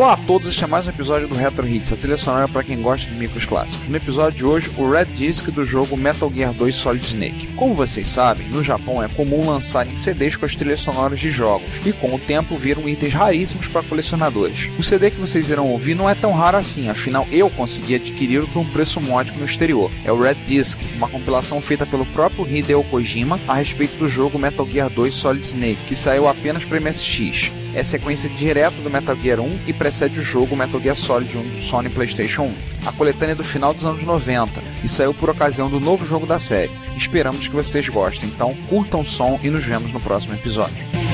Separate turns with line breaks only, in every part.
Olá a todos, este é mais um episódio do Retro Hits, a trilha sonora para quem gosta de micros clássicos. No episódio de hoje, o Red Disc do jogo Metal Gear 2 Solid Snake. Como vocês sabem, no Japão é comum lançarem CDs com as trilhas sonoras de jogos, e com o tempo viram itens raríssimos para colecionadores. O CD que vocês irão ouvir não é tão raro assim, afinal eu consegui adquiri-lo por um preço módico no exterior. É o Red Disc, uma compilação feita pelo próprio Hideo Kojima a respeito do jogo Metal Gear 2 Solid Snake, que saiu apenas para MSX. É sequência direta do Metal Gear 1 e precede jogo Metal Gear Solid 1 do Sony PlayStation 1. A coletânea é do final dos anos 90 e saiu por ocasião do novo jogo da série. Esperamos que vocês gostem, então curtam o som e nos vemos no próximo episódio.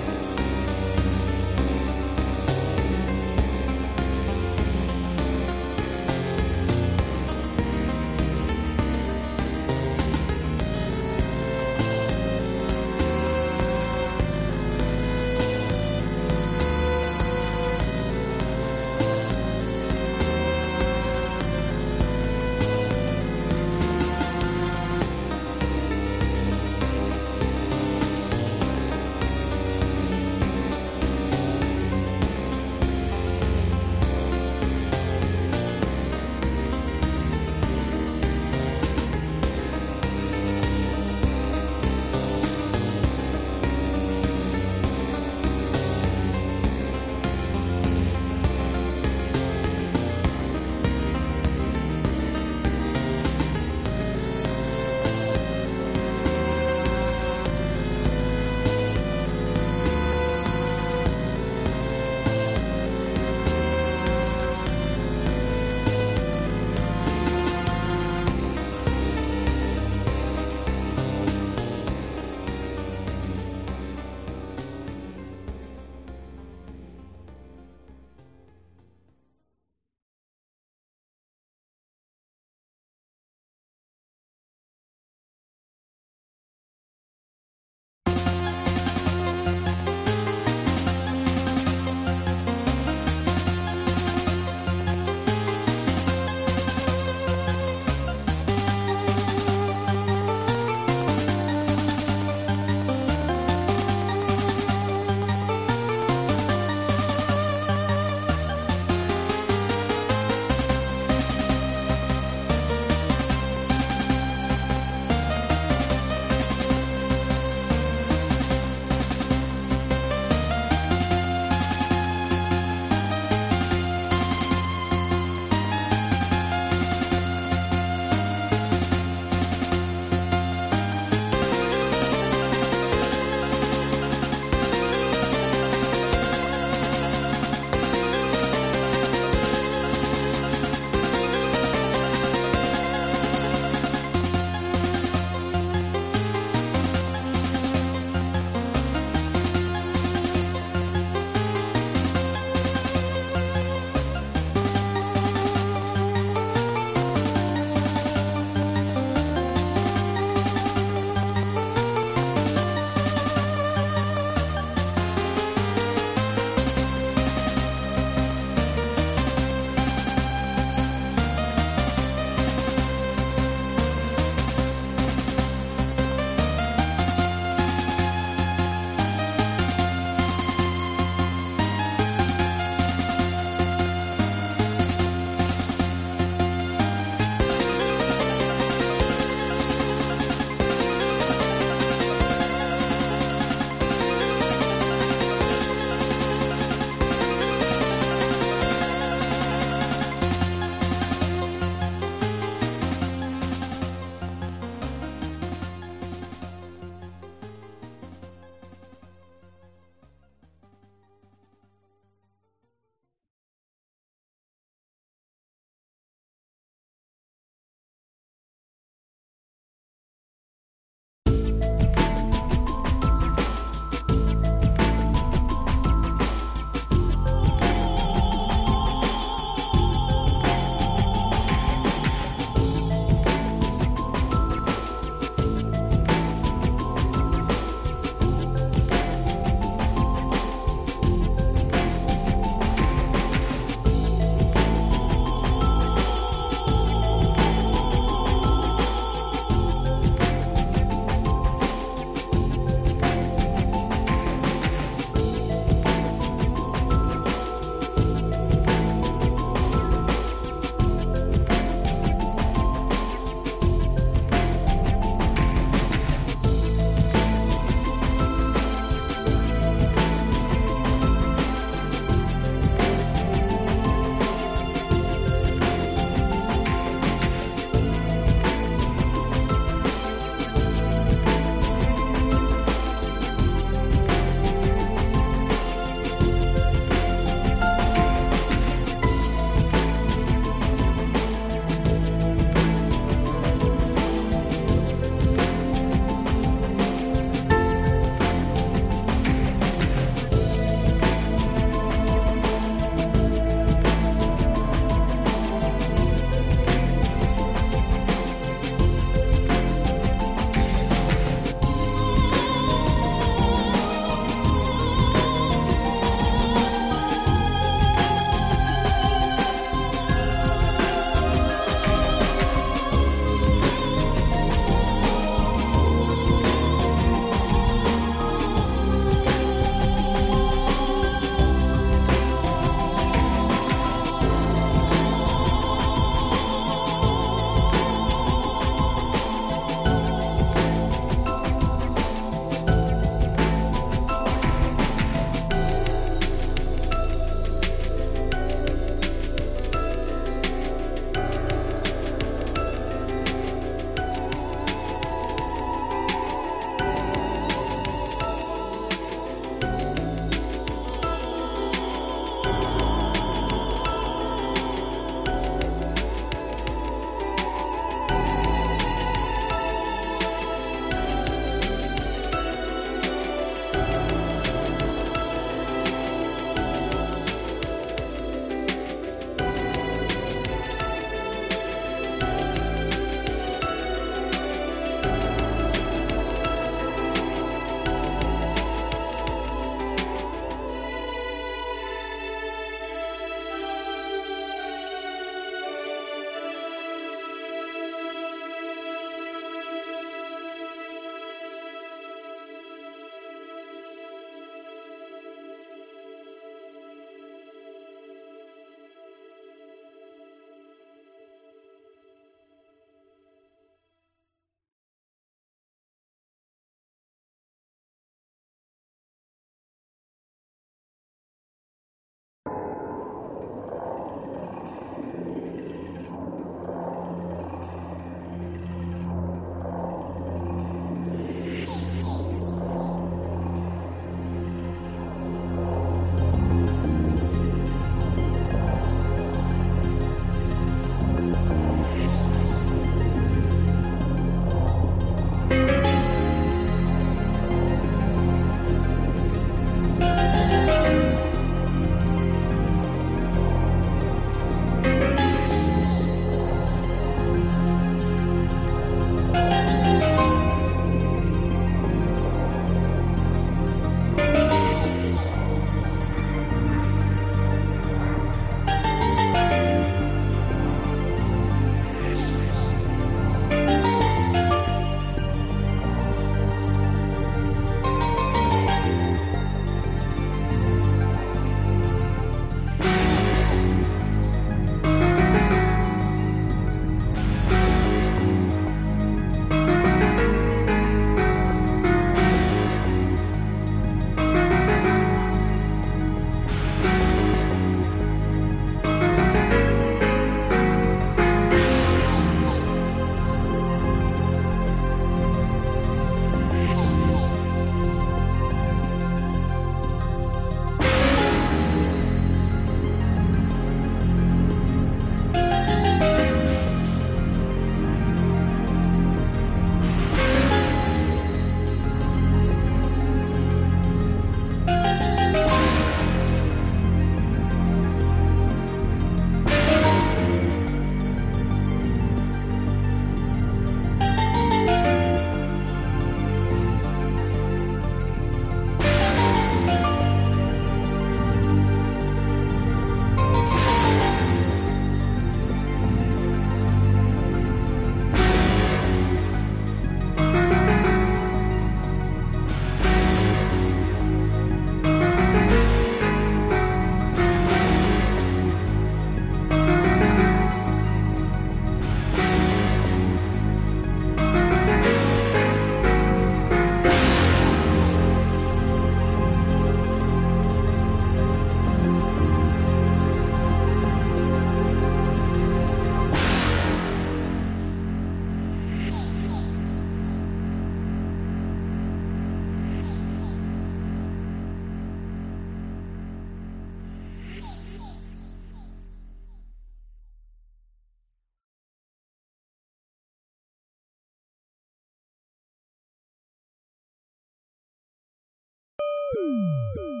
Woo!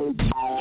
Bye.